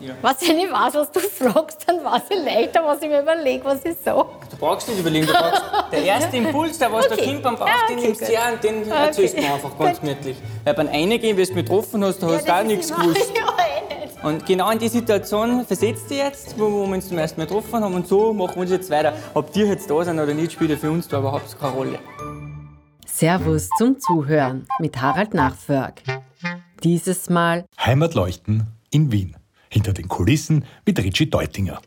Ja. Was ich nicht weiß, was du fragst, dann weiß ich leichter, was ich mir überlege, was ich sage. Du brauchst nicht überlegen, du brauchst der erste Impuls, der was okay. der kommt beim Bauch, ja, okay, den nimmst du her und den okay. erzählst du mir einfach ganz gemütlich. Weil beim Eingehen, wie du mich getroffen hast, da ja, hast du auch nichts gewusst. Eh und genau in die Situation versetzt dich jetzt, wo wir uns zum ersten Mal getroffen haben und so machen wir uns jetzt weiter. Ob die jetzt da sind oder nicht, spielt ja für uns da überhaupt keine Rolle. Servus zum Zuhören mit Harald Nachförg. Dieses Mal Heimatleuchten in Wien. Hinter den Kulissen mit Richie Deutinger.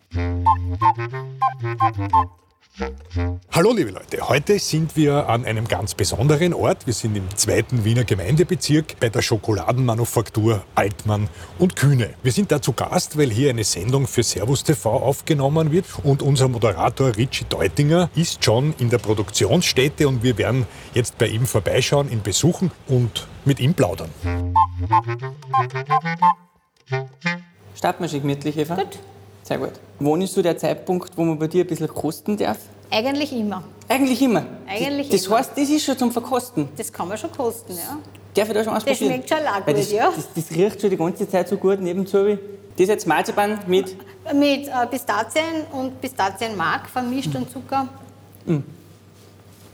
Hallo liebe Leute, heute sind wir an einem ganz besonderen Ort. Wir sind im zweiten Wiener Gemeindebezirk bei der Schokoladenmanufaktur Altmann und Kühne. Wir sind da zu Gast, weil hier eine Sendung für Servus TV aufgenommen wird und unser Moderator Richie Deutinger ist schon in der Produktionsstätte und wir werden jetzt bei ihm vorbeischauen, ihn besuchen und mit ihm plaudern. Starten wir schon gemütlich, Eva? Gut. Sehr gut. Wann ist so der Zeitpunkt, wo man bei dir ein bisschen kosten darf? Eigentlich immer. Eigentlich immer? Eigentlich das immer. heißt, das ist schon zum Verkosten? Das kann man schon kosten, ja. Darf ich da schon ausprobieren? Das schmeckt schon auch gut, das, ja. Das, das, riecht schon die ganze Zeit so gut nebenzu. Das ist jetzt Marzipan mit? Mit äh, Pistazien und Pistazienmark vermischt mhm. und Zucker. Mhm.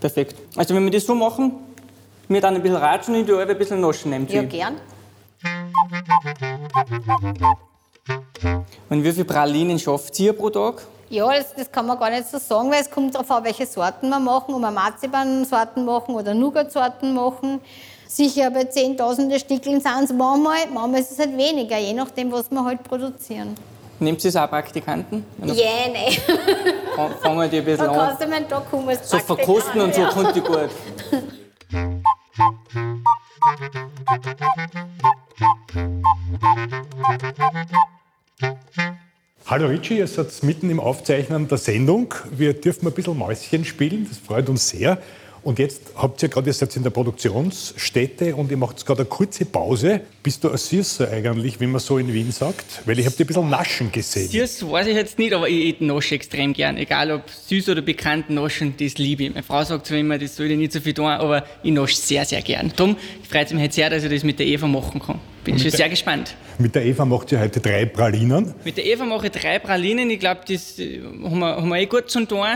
Perfekt. Also wenn wir das so machen, wir dann ein bisschen ratschen und die ein bisschen naschen nehmen. Ja, gern. Und wie viele Pralinen schafft ihr pro Tag? Ja, das, das, kann man gar nicht so sagen, weil es kommt darauf an, welche Sorten wir machen, ob wir Marzipan-Sorten machen oder Nougat-Sorten machen. Sicher bei zehntausende Stickeln sind es manchmal, manchmal ist es halt weniger, je nachdem, was wir halt produzieren. Nehmt ihr auch Praktikanten? Ja, yeah, nein. Fangen die ein bisschen an. Da kannst du meinen Tag kommen als So verkosten und so ja. kommt die gut. Hallo Richie, ihr seid mitten im Aufzeichnen der Sendung. Wir dürfen ein bisschen Mäuschen spielen, das freut uns sehr. Und jetzt habt ihr gerade, ihr seid in der Produktionsstätte und ihr macht gerade eine kurze Pause. Bist du ein Süßer eigentlich, wie man so in Wien sagt? Weil ich habe dir ein bisschen naschen gesehen. Süß weiß ich jetzt nicht, aber ich, ich nasche extrem gern. Egal ob süß oder bekannt, naschen, das liebe ich. Meine Frau sagt zwar immer, das soll ich nicht so viel tun, aber ich nasche sehr, sehr gern. Darum freut es mich jetzt sehr, dass ich das mit der Eva machen kann. Bin schon sehr gespannt. Mit der Eva macht ihr heute drei Pralinen. Mit der Eva mache ich drei Pralinen. Ich glaube, das äh, haben wir, haben wir eh gut zum tun.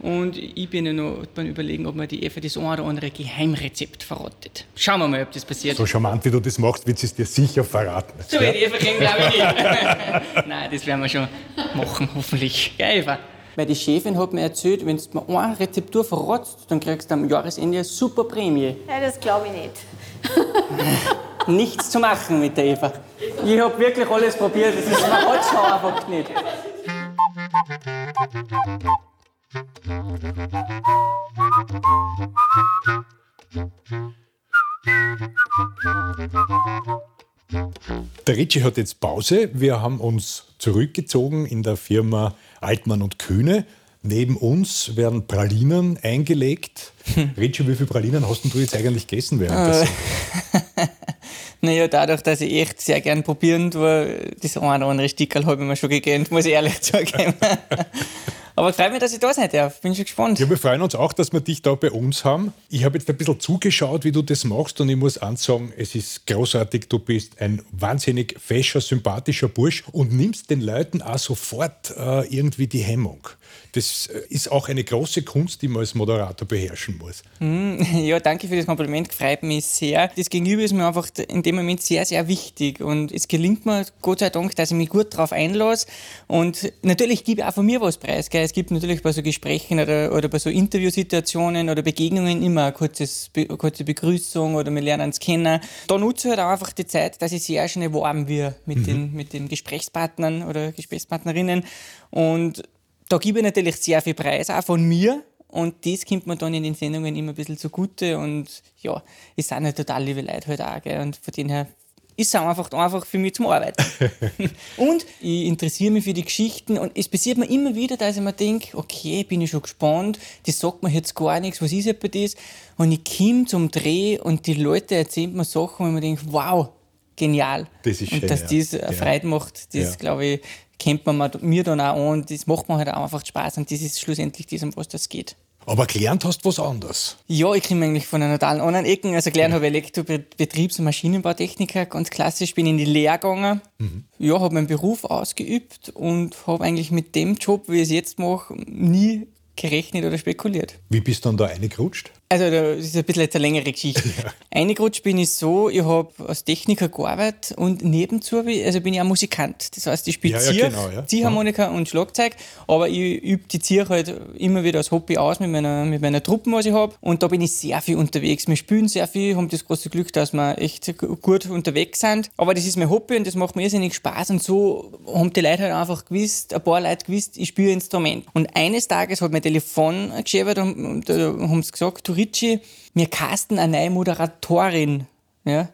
Und ich bin ja noch beim Überlegen, ob mir die Eva das ein oder andere Geheimrezept verrottet. Schauen wir mal, ob das passiert. So charmant, wie du das machst, wird sie es dir sicher verraten. So wie die Eva kennen, glaube ich nicht. Nein, das werden wir schon machen, hoffentlich. Gell, Eva? Weil die Chefin hat mir erzählt, wenn du mir eine Rezeptur verrotzt, dann kriegst du am Jahresende eine super Prämie. Ja, das glaube ich nicht. Nichts zu machen mit der Eva. Ich habe wirklich alles probiert, das ist verrotzt einfach nicht. Der Ritchie hat jetzt Pause. Wir haben uns zurückgezogen in der Firma Altmann und Kühne. Neben uns werden Pralinen eingelegt. Hm. Ritchie, wie viele Pralinen hast du jetzt eigentlich gegessen währenddessen? naja, dadurch, dass ich echt sehr gern probieren tue, das eine oder andere Stickerl habe ich mir schon gegönnt, muss ich ehrlich zugeben. Aber freut mich, dass ich da sein darf. Bin schon gespannt. Ja, wir freuen uns auch, dass wir dich da bei uns haben. Ich habe jetzt ein bisschen zugeschaut, wie du das machst und ich muss ansagen, es ist großartig. Du bist ein wahnsinnig fescher, sympathischer Bursch und nimmst den Leuten auch sofort äh, irgendwie die Hemmung. Das äh, ist auch eine große Kunst, die man als Moderator beherrschen muss. Hm, ja, danke für das Kompliment, freut mich sehr. Das Gegenüber ist mir einfach in dem Moment sehr, sehr wichtig und es gelingt mir, Gott sei Dank, dass ich mich gut darauf einlasse und natürlich gebe ich auch von mir was preis. Gell? Es gibt natürlich bei so Gesprächen oder, oder bei so Interviewsituationen oder Begegnungen immer eine, kurzes, eine kurze Begrüßung oder wir lernen uns kennen. Da nutze ich halt auch einfach die Zeit, dass ich sehr schnell warm wird mit, mhm. den, mit den Gesprächspartnern oder Gesprächspartnerinnen und da gebe ich natürlich sehr viel Preis, auch von mir. Und das kommt mir dann in den Sendungen immer ein bisschen zugute. Und ja, es sind halt total liebe Leute halt auch. Gell? Und von denen her ist es einfach, einfach für mich zum Arbeiten. und ich interessiere mich für die Geschichten. Und es passiert mir immer wieder, dass ich mir denke, okay, bin ich schon gespannt, das sagt mir jetzt gar nichts, was ist etwa das? Und ich komme zum Dreh und die Leute erzählen mir Sachen, wo ich mir denke, wow, genial. Das ist schön, und dass ja. das ja. Freude macht, das ja. glaube ich, kennt man mir dann auch an. Das macht mir halt auch einfach Spaß und das ist schlussendlich das, um was das geht. Aber gelernt hast du was anderes. Ja, ich komme eigentlich von einer totalen anderen Ecken. Also gelernt habe ich Elektrobetriebs- und Maschinenbautechniker, ganz klassisch. Bin in die Lehre gegangen. Mhm. Ja, habe meinen Beruf ausgeübt und habe eigentlich mit dem Job, wie ich es jetzt mache, nie gerechnet oder spekuliert. Wie bist du dann da reingerutscht? Also das ist ein bisschen jetzt eine längere Geschichte. Ja. Eingerutscht bin ich so, ich habe als Techniker gearbeitet und nebenzu also bin ich auch Musikant. Das heißt, ich spiele ja, ja, genau, ja. Ziehharmonika und Schlagzeug, aber ich übe die Zier halt immer wieder als Hobby aus mit meiner, mit meiner Truppe, was ich habe. Und da bin ich sehr viel unterwegs. Wir spielen sehr viel, haben das große Glück, dass wir echt gut unterwegs sind. Aber das ist mein Hobby und das macht mir irrsinnig Spaß. Und so haben die Leute halt einfach gewusst, ein paar Leute gewusst, ich spiele Instrument. Und eines Tages hat mein Telefon geschäbert und, und, und haben sie gesagt, du Ritchie, wir casten eine neue Moderatorin. Ja?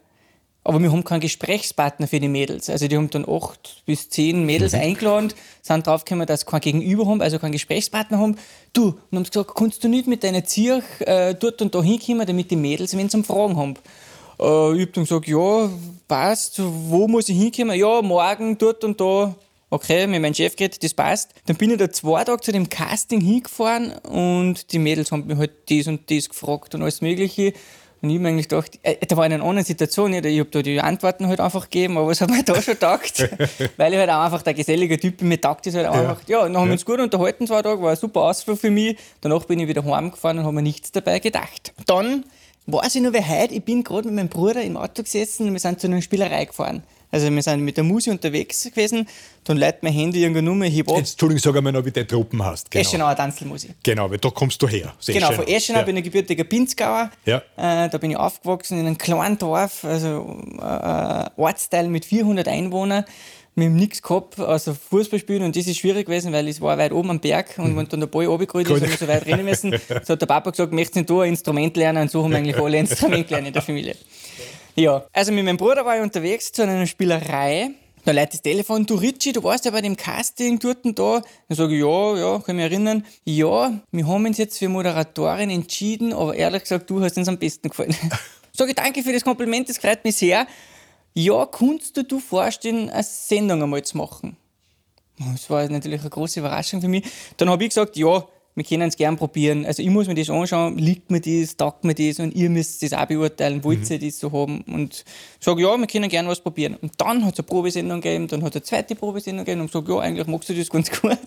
Aber wir haben keinen Gesprächspartner für die Mädels. Also die haben dann acht bis zehn Mädels mhm. eingeladen, sind draufgekommen, dass sie kein Gegenüber haben, also keinen Gesprächspartner haben. Du, und haben gesagt, kannst du nicht mit deiner Zirch äh, dort und da hinkommen, damit die Mädels, wenn sie um Fragen haben. Äh, ich habe dann gesagt, ja, passt, wo muss ich hinkommen? Ja, morgen dort und da okay, mit meinem Chef geredet, das passt. Dann bin ich da zwei Tage zu dem Casting hingefahren und die Mädels haben mich halt das und das gefragt und alles Mögliche. Und ich habe mir eigentlich gedacht, äh, da war in einer anderen Situation, ich habe da die Antworten halt einfach gegeben, aber was hat mir da schon gedacht? Weil ich halt auch einfach der gesellige Typ bin, mir taugt das halt ja. einfach. Ja, dann haben wir uns gut unterhalten, zwei Tage, war ein super Ausflug für mich. Danach bin ich wieder heimgefahren und habe mir nichts dabei gedacht. Dann weiß ich noch, wie heute, ich bin gerade mit meinem Bruder im Auto gesessen und wir sind zu einer Spielerei gefahren. Also wir sind mit der Musi unterwegs gewesen, dann leitet mein Handy irgendeine Nummer, ich ab. Entschuldigung, sag einmal noch, wie der Truppen hast. Genau. Eschenauer Tanzelmusi. Genau, weil da kommst du her. Sehr genau, von Eschenau ja. bin ich gebürtiger Pinzgauer. Ja. Äh, da bin ich aufgewachsen in einem kleinen Dorf, also äh, Ortsteil mit 400 Einwohnern. Wir haben nichts gehabt, außer Fußball spielen und das ist schwierig gewesen, weil es war weit oben am Berg und mhm. wenn dann der Ball runtergerollt ist, haben wir so weit rennen müssen. So hat der Papa gesagt, möchtest du du ein Instrument lernen? Und so haben wir eigentlich alle Instrumente gelernt in der Familie. Ja, also mit meinem Bruder war ich unterwegs zu einer Spielerei. Da leitet das Telefon, du Ritchie, du warst ja bei dem Casting dort und da. Dann sage ich, ja, ja, kann mich erinnern. Ja, wir haben uns jetzt für Moderatorin entschieden, aber ehrlich gesagt, du hast uns am besten gefallen. sage ich, danke für das Kompliment, das freut mich sehr. Ja, kannst du dir vorstellen, eine Sendung einmal zu machen? Das war natürlich eine große Überraschung für mich. Dann habe ich gesagt, ja, wir können es gerne probieren. Also ich muss mir das anschauen, liegt mir das, taugt mir das und ihr müsst das auch beurteilen, wollt ihr mhm. das so haben? Und ich sage, ja, wir können gerne was probieren. Und dann hat es eine Probesendung gegeben, dann hat es eine zweite Probesendung gegeben und ich sage, ja, eigentlich magst du das ganz gut.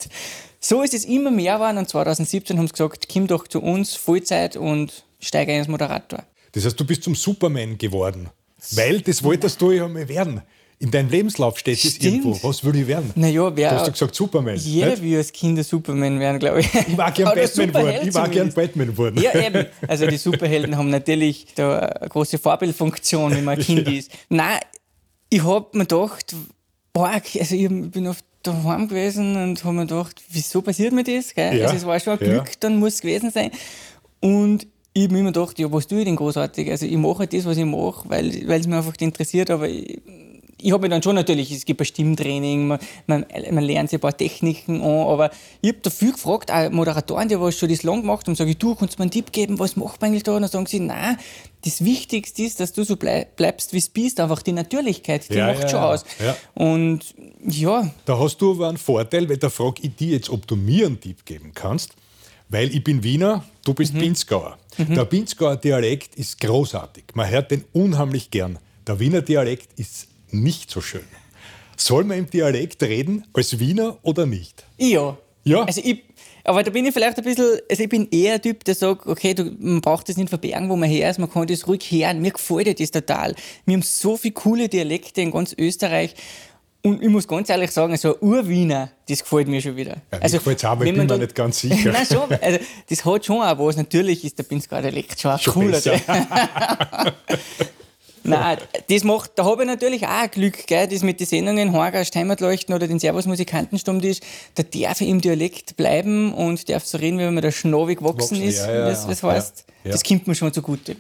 So ist es immer mehr geworden und 2017 haben sie gesagt, komm doch zu uns, Vollzeit und steige ein als Moderator. Das heißt, du bist zum Superman geworden, weil das wolltest du ja mal werden. In deinem Lebenslauf steht es irgendwo. Was würde ich werden? Naja, wer, du hast du gesagt Superman. Jeder nicht? will als Kind Superman werden, glaube ich. Ich war gern Batman geworden. Ich war gern Batman geworden. Ja, eben. Also die Superhelden haben natürlich da eine große Vorbildfunktion, wenn man ein Kind ja. ist. Nein, ich habe mir gedacht, boah, also ich bin oft daheim gewesen und habe mir gedacht, wieso passiert mir das? Gell? Ja. Also es war schon ein Glück, ja. dann muss es gewesen sein. Und ich habe mir immer gedacht, ja, was tue ich denn großartig? Also ich mache halt das, was ich mache, weil, weil es mich einfach interessiert, aber ich, ich habe mir dann schon natürlich, es gibt ein Stimmtraining, man, man, man lernt sich ein paar Techniken an, aber ich habe da viel gefragt, auch Moderatoren, die was schon das lang gemacht haben, sage ich, du, kannst du mir einen Tipp geben, was macht man eigentlich da? Und dann sagen sie, nein, das Wichtigste ist, dass du so bleib, bleibst, wie es bist, einfach die Natürlichkeit, die ja, macht ja, schon ja. aus. Und ja. Da hast du aber einen Vorteil, weil da frage ich dich jetzt, ob du mir einen Tipp geben kannst, weil ich bin Wiener, du bist mhm. Pinzgauer. Mhm. Der Pinzgauer Dialekt ist großartig, man hört den unheimlich gern. Der Wiener Dialekt ist nicht so schön. Soll man im Dialekt reden als Wiener oder nicht? Ja. Ja? Also ich, aber da bin ich vielleicht ein bisschen, also ich bin eher ein Typ, der sagt, okay, du, man braucht das nicht verbergen, wo man her ist, man kann das ruhig hören. Mir gefällt das total. Wir haben so viele coole Dialekte in ganz Österreich. Und ich muss ganz ehrlich sagen, so ein Urwiener, das gefällt mir schon wieder. Ja, also, gefällt es auch, ich bin mir nicht ganz sicher. Nein, schon, also, das hat schon auch was. Natürlich ist der Pinzgauer Dialekt schon, schon cooler. Nein, das macht, da habe ich natürlich auch Glück, gell, das mit den Sendungen Horgast, Heimatleuchten oder den Servus Musikantenstammtisch, da darf ich im Dialekt bleiben und darf so reden, wie wenn man der Schnawi gewachsen ist, ja, ja, das, das heißt, ja, das kommt mir schon zugute.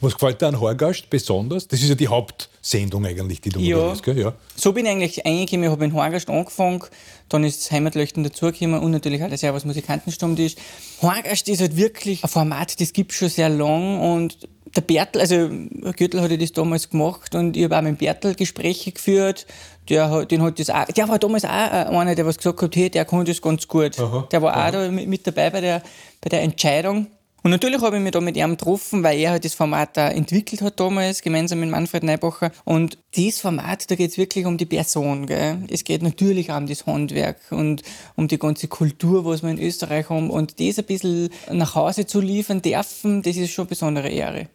Was gefällt dir an Horgast besonders? Das ist ja die Hauptsendung eigentlich, die du ja. moderierst, gell? Ja. So bin ich eigentlich eingekommen. Ich habe in Horgast angefangen, dann ist das Heimatleuchten dazugekommen und natürlich auch der Servus Musikantenstammtisch. Horgast ist halt wirklich ein Format, das gibt es schon sehr lang und der Bertel, also Gürtel hat ja das damals gemacht und ich habe auch mit Bertel Gespräche geführt. Der, den hat das auch, der war damals auch einer, der was gesagt hat, hey, der kann das ganz gut. Aha, der war aha. auch da mit, mit, dabei bei der, bei der Entscheidung. Und natürlich habe ich mich da mit ihm getroffen, weil er halt das Format da entwickelt hat damals, gemeinsam mit Manfred Neibacher. Und dieses Format, da geht es wirklich um die Person. Gell? Es geht natürlich auch um das Handwerk und um die ganze Kultur, was wir in Österreich haben. Und das ein bisschen nach Hause zu liefern dürfen, das ist schon eine besondere Ehre.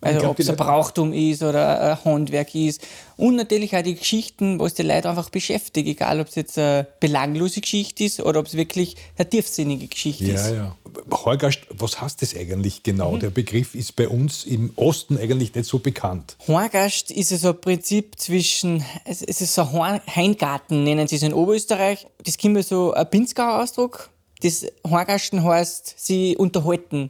Also ob es ein Brauchtum ist oder ein Handwerk ist. Und natürlich auch die Geschichten, was die Leute einfach beschäftigt, egal ob es jetzt eine belanglose Geschichte ist oder ob es wirklich eine tiefsinnige Geschichte ja, ist. Ja, ja. Horgast, was heißt das eigentlich genau? Mhm. Der Begriff ist bei uns im Osten eigentlich nicht so bekannt. Horgast ist so ein Prinzip zwischen, es ist so ein Heingarten, nennen sie es in Oberösterreich. Das kommt so ein Pinzgauer Ausdruck. Das Horgasten heißt, sie unterhalten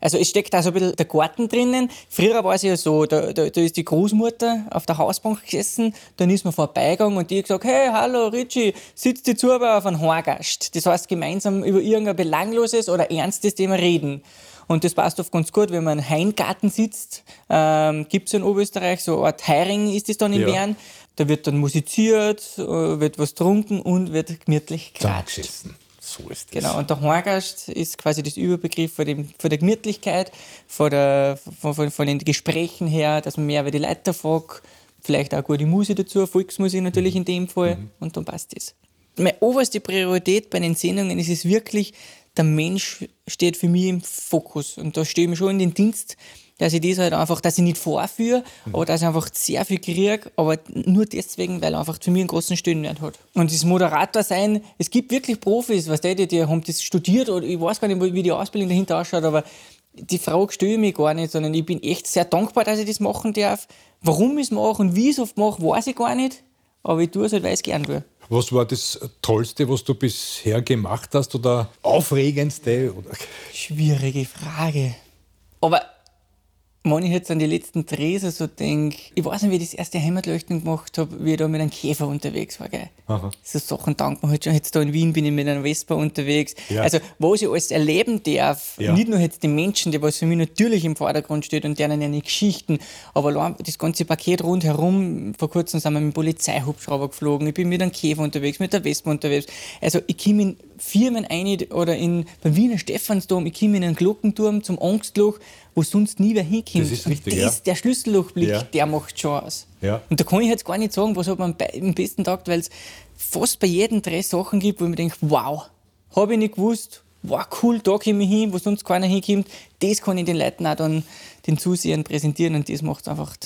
also es steckt da so ein bisschen der Garten drinnen. Früher war es ja so, da, da, da ist die Großmutter auf der Hausbank gesessen, dann ist man vorbeigegangen und die hat gesagt, hey, hallo Richie, sitzt die Zuber auf einem Horgast. Das heißt, gemeinsam über irgendein belangloses oder ernstes Thema reden. Und das passt oft ganz gut, wenn man im Haingarten sitzt. Ähm, Gibt es in Oberösterreich, so eine Art Heiring ist das dann in ja. Bern. Da wird dann musiziert, äh, wird was trunken und wird gemütlich geklatscht. So ist das. Genau, und der Horgast ist quasi das Überbegriff von, dem, von der Gemütlichkeit, von, der, von, von, von, den Gesprächen her, dass man mehr über die Leute fragt, vielleicht auch gute Musik dazu, Volksmusik natürlich in dem Fall, mhm. und dann passt das. Meine oberste Priorität bei den Sendungen ist es wirklich, der Mensch steht für mich im Fokus. Und da stehe ich mir schon in den Dienst, dass ich das halt einfach, dass ich nicht vorführe, mhm. aber dass ich einfach sehr viel kriege, aber nur deswegen, weil er einfach zu mir einen großen Stellenwert hat. Und das Moderator sein, es gibt wirklich Profis, was die, die, die haben das studiert oder ich weiß gar nicht, wie die Ausbildung dahinter ausschaut, aber die Frage stelle ich mich gar nicht, sondern ich bin echt sehr dankbar, dass ich das machen darf. Warum ich es mache und wie ich es oft mache, weiß ich gar nicht, aber ich tue es halt, weil ich es gern tue. Was war das Tollste, was du bisher gemacht hast oder aufregendste? Oder? Schwierige Frage. Aber wenn ich jetzt an die letzten Drehse so denke, ich weiß nicht, wie ich das erste Heimatleuchten gemacht habe, wie ich da mit einem Käfer unterwegs war. Gell? Aha. So Sachen dankt man halt schon. Jetzt da in Wien bin ich mit einer Vespa unterwegs. Ja. Also, was ich alles erleben darf, ja. nicht nur jetzt die Menschen, die was für mich natürlich im Vordergrund steht und deren eine Geschichten, aber das ganze Paket rundherum. Vor kurzem sind wir mit dem Polizeihubschrauber geflogen, ich bin mit einem Käfer unterwegs, mit der Vespa unterwegs. Also, ich komme in Firmen ein oder in, beim Wiener Stephansdom, ich komme in einen Glockenturm zum Angstloch wo sonst nie wer hinkommt. Das ist richtig, das, ja. Der Schlüssellochblick, ja. der macht schon aus. Ja. Und da kann ich jetzt gar nicht sagen, was hat man am besten taugt, weil es fast bei jedem Dreh Sachen gibt, wo ich mir denke, wow, habe ich nicht gewusst, wow, cool, da komme ich hin, wo sonst keiner hinkommt. Das kann ich den Leuten auch dann, den Zusehern präsentieren und das macht es einfach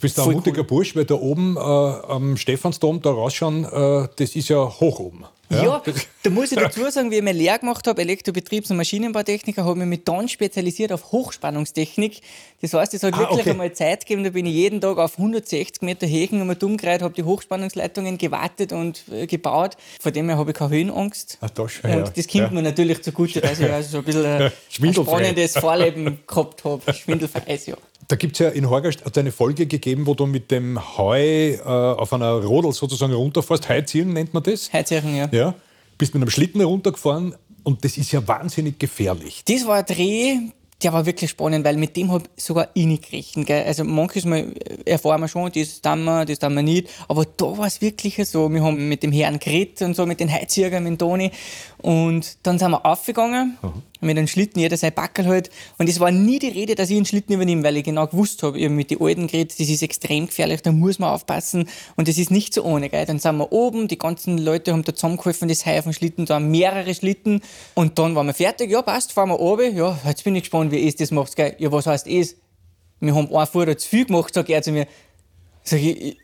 bist ein mutiger cool. Bursch, weil da oben äh, am Stephansdom da rausschauen, äh, das ist ja hoch oben. Ja, ja da muss ich dazu sagen, wie ich meine Lehre gemacht habe, Elektrobetriebs- und Maschinenbautechniker, habe ich mich dann spezialisiert auf Hochspannungstechnik. Das heißt, es hat ah, wirklich okay. einmal Zeit gegeben, da bin ich jeden Tag auf 160 Meter Hegen einmal dumm gereiht, habe die Hochspannungsleitungen gewartet und äh, gebaut. Von dem her habe ich keine Höhenangst. Ach, das schon, und ja. das kommt ja. mir natürlich zugute, dass ich also so ein bisschen ein, ein spannendes Vorleben gehabt habe. Schwindelfrei, ja. Da gibt es ja in Horgast hat eine Folge gegeben, wo du mit dem Heu äh, auf einer Rodel sozusagen runterfährst. Heuziehen nennt man das? Heuziehen, ja. ja. Bist mit einem Schlitten runtergefahren und das ist ja wahnsinnig gefährlich. Das war ein Dreh, der war wirklich spannend, weil mit dem habe ich sogar ich nicht gerechnet. Gell? Also manches Mal erfahren wir schon, das tun wir, das tun wir nicht. Aber da war es wirklich so. Wir haben mit dem Herrn geredet und so, mit den Heizjägern, mit dem Toni. Und dann sind wir aufgegangen, mhm. Mit einem Schlitten, jeder sein Backel halt. Und es war nie die Rede, dass ich einen Schlitten übernehme, weil ich genau gewusst habe, habe mit den Alten geredet, das ist extrem gefährlich, da muss man aufpassen. Und das ist nicht so ohne. Gell? Dann sind wir oben, die ganzen Leute haben da zusammengeholfen, das Heu auf dem Schlitten, da haben mehrere Schlitten. Und dann waren wir fertig, ja passt, fahren wir oben. Ja, jetzt bin ich gespannt, wie es das macht. Gell? Ja, was heißt es? Wir haben einen Fahrer zu viel gemacht, sagt er zu mir. Sag ich, äh,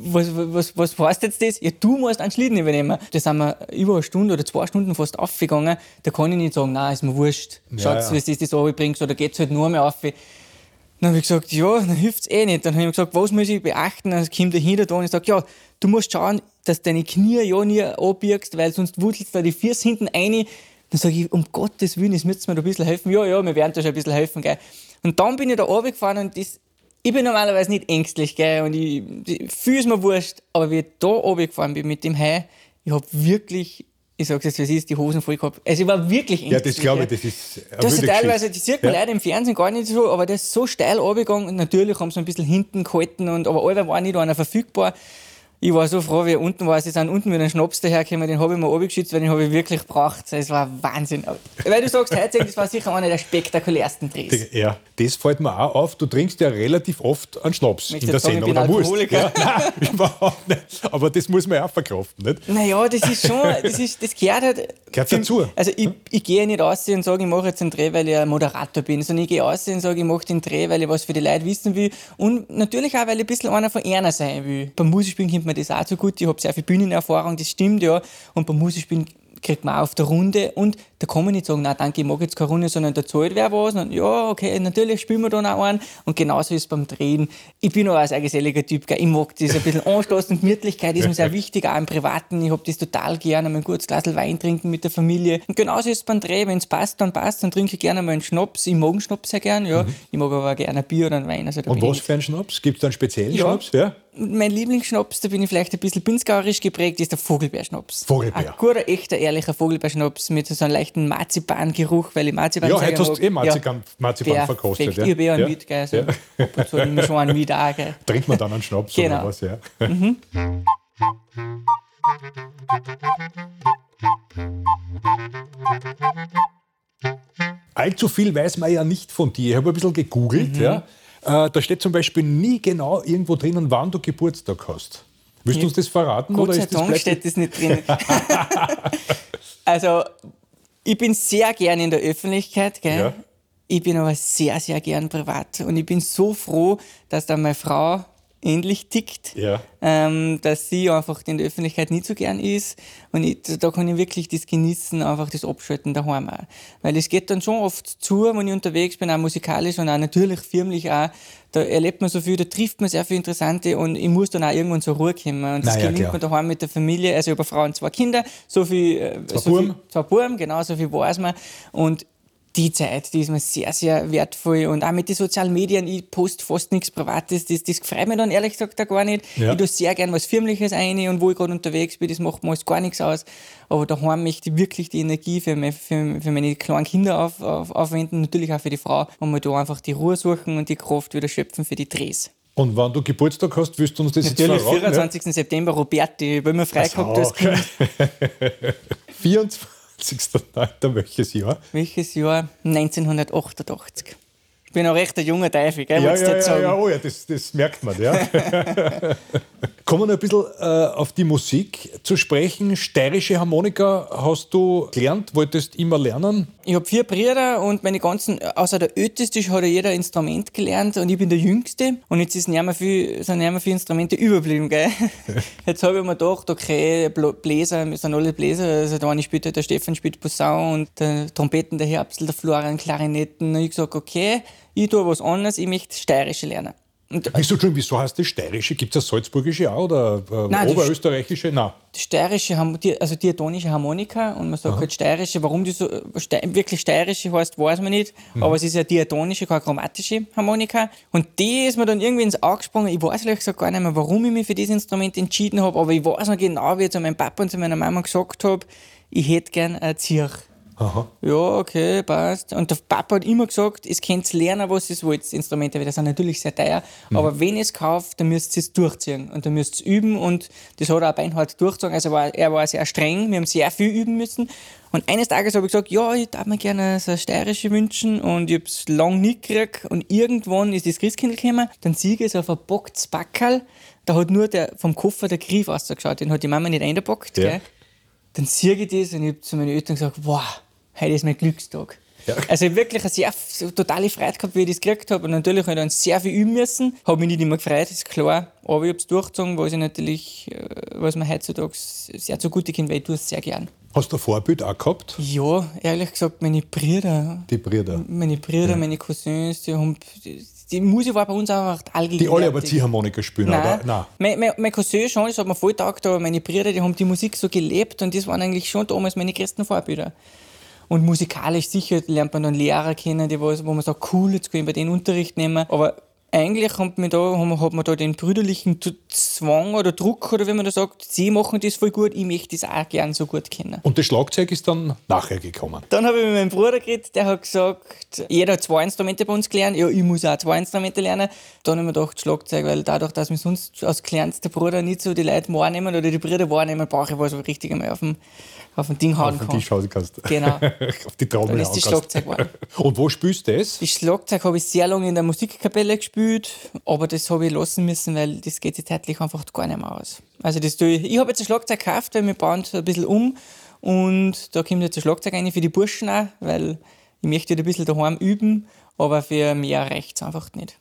was, was, was heißt jetzt das? Ja, du musst einen Schlitten übernehmen. Da sind wir über eine Stunde oder zwei Stunden fast aufgegangen. Da kann ich nicht sagen, nein, ist mir wurscht. Schaut, ja, ja. wie du das runterbringst oder geht es halt nur mehr auf. Dann habe ich gesagt, ja, dann hilft es eh nicht. Dann habe ich gesagt, was muss ich beachten? Dann kommt der hinter da und ich sage, ja, du musst schauen, dass deine Knie ja nie abbiegst, weil sonst wudelst da die Füße hinten rein. Dann sage ich, um Gottes Willen, es müsst mir da ein bisschen helfen. Ja, ja, wir werden da schon ein bisschen helfen. Gell. Und dann bin ich da runtergefahren und das ich bin normalerweise nicht ängstlich, gell, und ich, ich fühle es mir wurscht, aber wie ich da runtergefahren bin mit dem Hai, ich habe wirklich ich sag's jetzt, was ist, die Hosen voll gehabt. Also ich war wirklich Ja, das glaube ich, das ist das ist teilweise, die sieht man Ja. leider im Fernsehen gar nicht so, aber das ist so steil runtergegangen. Und Natürlich haben sie ein bisschen hinten gehalten, und, aber allweil war nicht einer verfügbar. Ich war so froh, wie er unten war. Sie sind unten mit einem Schnaps dahergekommen, den habe ich mir runtergeschützt, weil den habe ich wirklich gebraucht. Es war Wahnsinn. Weil du sagst, heute, das war sicher einer der spektakulärsten Drehs. Ja, das fällt mir auch auf. Du trinkst ja relativ oft einen Schnaps in der sagen, ich Sendung. bin oder musst. Alkoholiker? Ja, nein, überhaupt nicht. Aber das muss man ja auch verkraften, nicht? Naja, das ist schon, das, ist, das gehört halt. Gehört dazu. Also ich, ich gehe nicht aus und sage, ich mache jetzt einen Dreh, weil ich ein Moderator bin, sondern ich gehe aus und sage, ich mache den Dreh, weil ich was für die Leute wissen will und natürlich auch, weil ich ein bisschen einer von einer sein will. Beim Musikspielen kommt mir das auch so gut, ich habe sehr viel Bühnenerfahrung, das stimmt ja, und beim Musikspielen kriegt man auch auf der Runde und da kann man nicht sagen, na danke, ich mag jetzt keine Runde, sondern da zahlt wer was und ja, okay, natürlich spielen wir dann auch einen und genauso ist es beim Drehen. Ich bin auch ein sehr geselliger Typ, gell. ich mag das ein bisschen anstoßen und Gemütlichkeit ist mir sehr wichtig, auch im Privaten, ich hab das total gerne, mal ein gutes Glas Wein trinken mit der Familie und genauso ist es beim Dreh, wenn es passt, dann passt, dann trinke ich gerne mal einen Schnaps, ich mag einen Schnaps sehr gern, ja, ich mag aber auch gerne ein Bier oder einen Wein. Also Und was für einen Schnaps? Gibt es da einen speziellen Ja. Schnaps? Ja. Mein Lieblingsschnaps, da bin ich vielleicht ein bisschen pinzgauerisch geprägt, ist der Vogelbeerschnaps. Vogelbeer. Ein guter, echter, ehrlicher Vogelbeerschnaps mit so einem leichten Marzipangeruch, weil ich Marzipan Ja, heute hast du eh Marzipan, Marzipan verkostet. Perfekt. Ich habe eh einen Ja. mit, gell, also Ja. ab und zu schon einen mit auch, gell. Trinkt man dann einen Schnaps Genau. oder was? Ja. Allzu viel weiß man ja nicht von dir. Ich habe ein bisschen gegoogelt. Mhm. Ja. Äh, da steht zum Beispiel nie genau irgendwo drinnen, wann du Geburtstag hast. Willst du uns das verraten? Gott oder sei Dank steht das nicht drin. also, ich bin sehr gern in der Öffentlichkeit, gell? Ja. Ich bin aber sehr, sehr gern privat. Und ich bin so froh, dass da meine Frau ähnlich tickt, Ja. ähm, dass sie einfach in der Öffentlichkeit nicht so gern ist. Und ich, da kann ich wirklich das genießen, einfach das Abschalten daheim auch. Weil es geht dann schon oft zu, wenn ich unterwegs bin, auch musikalisch und auch natürlich firmlich auch. Da erlebt man so viel, da trifft man sehr viel Interessante und ich muss dann auch irgendwann zur Ruhe kommen. Und das Na ja, gelingt klar. mir daheim mit der Familie. Also ich habe eine Frau und zwei Kinder, so viel, äh, Zwei so viel zwei Buben, genau, so viel weiß man. Und die Zeit, die ist mir sehr, sehr wertvoll. Und auch mit den sozialen Medien, ich poste fast nichts Privates. Das, das freut mich dann ehrlich gesagt auch gar nicht. Ja. Ich tue sehr gern was Firmliches ein und wo ich gerade unterwegs bin, das macht mir alles gar nichts aus. Aber daheim möchte ich wirklich die Energie für, mein, für, für meine kleinen Kinder auf, auf, aufwenden, natürlich auch für die Frau, wenn wir da einfach die Ruhe suchen und die Kraft wieder schöpfen für die Drehs. Und wann du Geburtstag hast, willst du uns das Natürlich, jetzt verraten? Natürlich, 24. Ja? September, Roberti, die, wenn wir frei gehabt okay. 24. 20.09. welches Jahr? Welches Jahr? 1988. Ich bin auch recht ein junger Teufel, gell? Ja, ja, ja, ja, oh ja, das, das merkt man, ja. Kommen wir noch ein bisschen äh, auf die Musik zu sprechen. Steirische Harmonika hast du gelernt, wolltest immer lernen. Ich habe vier Brüder und meine ganzen, außer der Älteste hat ja jeder Instrument gelernt und ich bin der Jüngste. Und jetzt ist nicht mehr viel, sind nicht mehr viele Instrumente überblieben, gell? Jetzt habe ich mir gedacht, okay, Bl- Bläser, wir sind alle Bläser. Also der eine spielt halt, der Stefan spielt Posaun und der Trompeten, der Herbstl, der Florian, Klarinetten. Und ich gesagt, okay, ich tue was anderes, ich möchte Steirische lernen. Wieso, Entschuldigung, wieso heißt das Steirische? Gibt es das Salzburgische auch oder äh, Nein, Oberösterreichische? Nein. die steirische, also diatonische Harmonika und man sagt halt steirische, warum die so ste wirklich steirische heißt, weiß man nicht, aber es ist ja diatonische, keine chromatische Harmonika und die ist mir dann irgendwie ins Auge gesprungen, ich weiß ehrlich gesagt gar nicht mehr, warum ich mich für dieses Instrument entschieden habe, aber ich weiß noch genau, wie ich zu meinem Papa und zu meiner Mama gesagt habe, ich hätte gern ein Zirch. Aha. Ja, okay, passt. Und der Papa hat immer gesagt, es könnt lernen, was ihr wollt, Instrumente, weil die sind natürlich sehr teuer. Aber wenn ihr es kauft, dann müsst ihr es durchziehen. Und dann müsst ihr es üben und das hat er auch beinhart durchgezogen. Also war, er war sehr streng, wir haben sehr viel üben müssen. Und eines Tages habe ich gesagt, ja, ich darf mir gerne so eine steirische wünschen und ich habe es lang nicht gekriegt. Und irgendwann ist das Christkindl gekommen, dann sehe ich es auf ein bocktes Backerl, da hat nur der, vom Koffer der Griff ausgeschaut, den hat die Mama nicht eingepackt. Ja. Gell? dann sehe ich das und ich habe zu meinen Eltern gesagt, wow, heute ist mein Glückstag. Ja. Also wirklich eine sehr so totale Freude gehabt, wie ich das gekriegt habe. Und natürlich habe ich dann sehr viel üben müssen. Habe mich nicht immer gefreut, ist klar. Aber ich habe es durchgezogen, was ich natürlich, äh, was mir heutzutage sehr zugute kommt, weil ich tue es sehr gern. Hast du ein Vorbild auch gehabt? Ja, ehrlich gesagt, meine Brüder, Die Brüder. meine Brüder, meine Cousins, die haben, die, die Musik war bei uns einfach allgegenwärtig. Die alle aber Ziehharmonika spielen, Nein, oder? Nein. Mein, mein, mein Cousin schon, das hat mir voll getaugt, aber meine Brüder, die haben die Musik so gelebt und das waren eigentlich schon damals meine größten Vorbilder. Und musikalisch sicher lernt man dann Lehrer kennen, die was, wo man sagt, cool, jetzt kann ich bei denen Unterricht nehmen. Aber eigentlich hat man, da, hat man da den brüderlichen Zwang oder Druck, oder wie man da sagt, sie machen das voll gut, ich möchte das auch gern so gut kennen. Und das Schlagzeug ist dann nachher gekommen? Dann habe ich mit meinem Bruder geredet, der hat gesagt, jeder hat zwei Instrumente bei uns gelernt, ja, ich muss auch zwei Instrumente lernen. Dann habe ich mir gedacht, Schlagzeug, weil dadurch, dass wir sonst als kleinster Bruder nicht so die Leute wahrnehmen oder die Brüder wahrnehmen, brauche ich was, was richtig einmal auf dem, auf dem Ding hauen auf kann. Auf den Tisch hauen kannst. Genau. auf die Trommel Dann ist das Schlagzeug geworden. Und wo spielst du das? Das Schlagzeug habe ich sehr lange in der Musikkapelle gespielt, aber das habe ich lassen müssen, weil das geht sich zeitlich einfach gar nicht mehr aus. Also das tue ich. Ich habe jetzt ein Schlagzeug gekauft, weil wir bauen es ein bisschen um und da kommt jetzt ein Schlagzeug rein für die Burschen auch, weil ich möchte ein bisschen daheim üben, aber für mehr reicht es einfach nicht.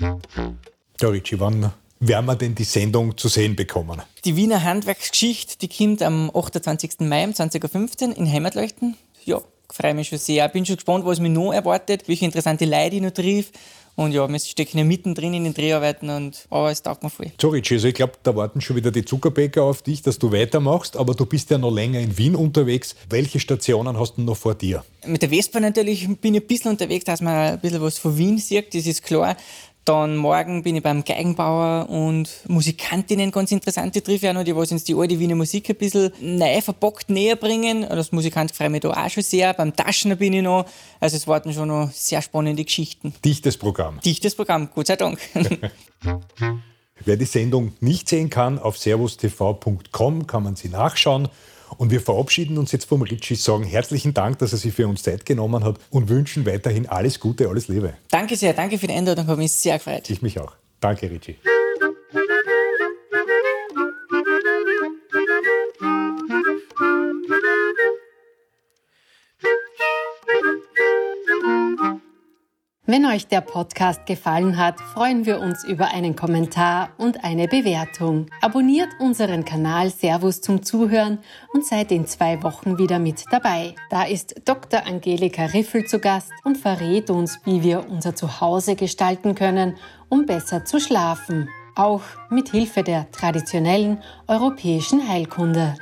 Ja, Richie, wann werden wir denn die Sendung zu sehen bekommen? Die Wiener Handwerksgeschichte, die kommt am 28. Mai um 20.15 Uhr in Heimatleuchten. Ja, freue mich schon sehr. Bin schon gespannt, was mich noch erwartet, welche interessante Leute ich noch triff. Und ja, wir stecken ja mittendrin in den Dreharbeiten, und, aber es taugt mir voll. So, Richie, also ich glaube, da warten schon wieder die Zuckerbäcker auf dich, dass du weitermachst, aber du bist ja noch länger in Wien unterwegs. Welche Stationen hast du noch vor dir? Mit der Vespa natürlich bin ich ein bisschen unterwegs, dass man ein bisschen was von Wien sieht, das ist klar. Dann morgen bin ich beim Geigenbauer und Musikantinnen, ganz interessant, die treffe auch noch, die was uns die alte Wiener Musik ein bisschen neu verpackt näher bringen. Als Musikant freue ich mich da auch schon sehr. Beim Taschner bin ich noch. Also es warten schon noch sehr spannende Geschichten. Dichtes Programm. Dichtes Programm, Gott sei Dank. Wer die Sendung nicht sehen kann, auf servustv.com kann man sie nachschauen. Und wir verabschieden uns jetzt vom Ritchie, sagen herzlichen Dank, dass er sich für uns Zeit genommen hat und wünschen weiterhin alles Gute, alles Liebe. Danke sehr, danke für die Einladung, habe mich sehr gefreut. Ich mich auch. Danke, Ritchie. Wenn euch der Podcast gefallen hat, freuen wir uns über einen Kommentar und eine Bewertung. Abonniert unseren Kanal Servus zum Zuhören und seid in zwei Wochen wieder mit dabei. Da ist Dr. Angelika Riffel zu Gast und verrät uns, wie wir unser Zuhause gestalten können, um besser zu schlafen. Auch mit Hilfe der traditionellen europäischen Heilkunde.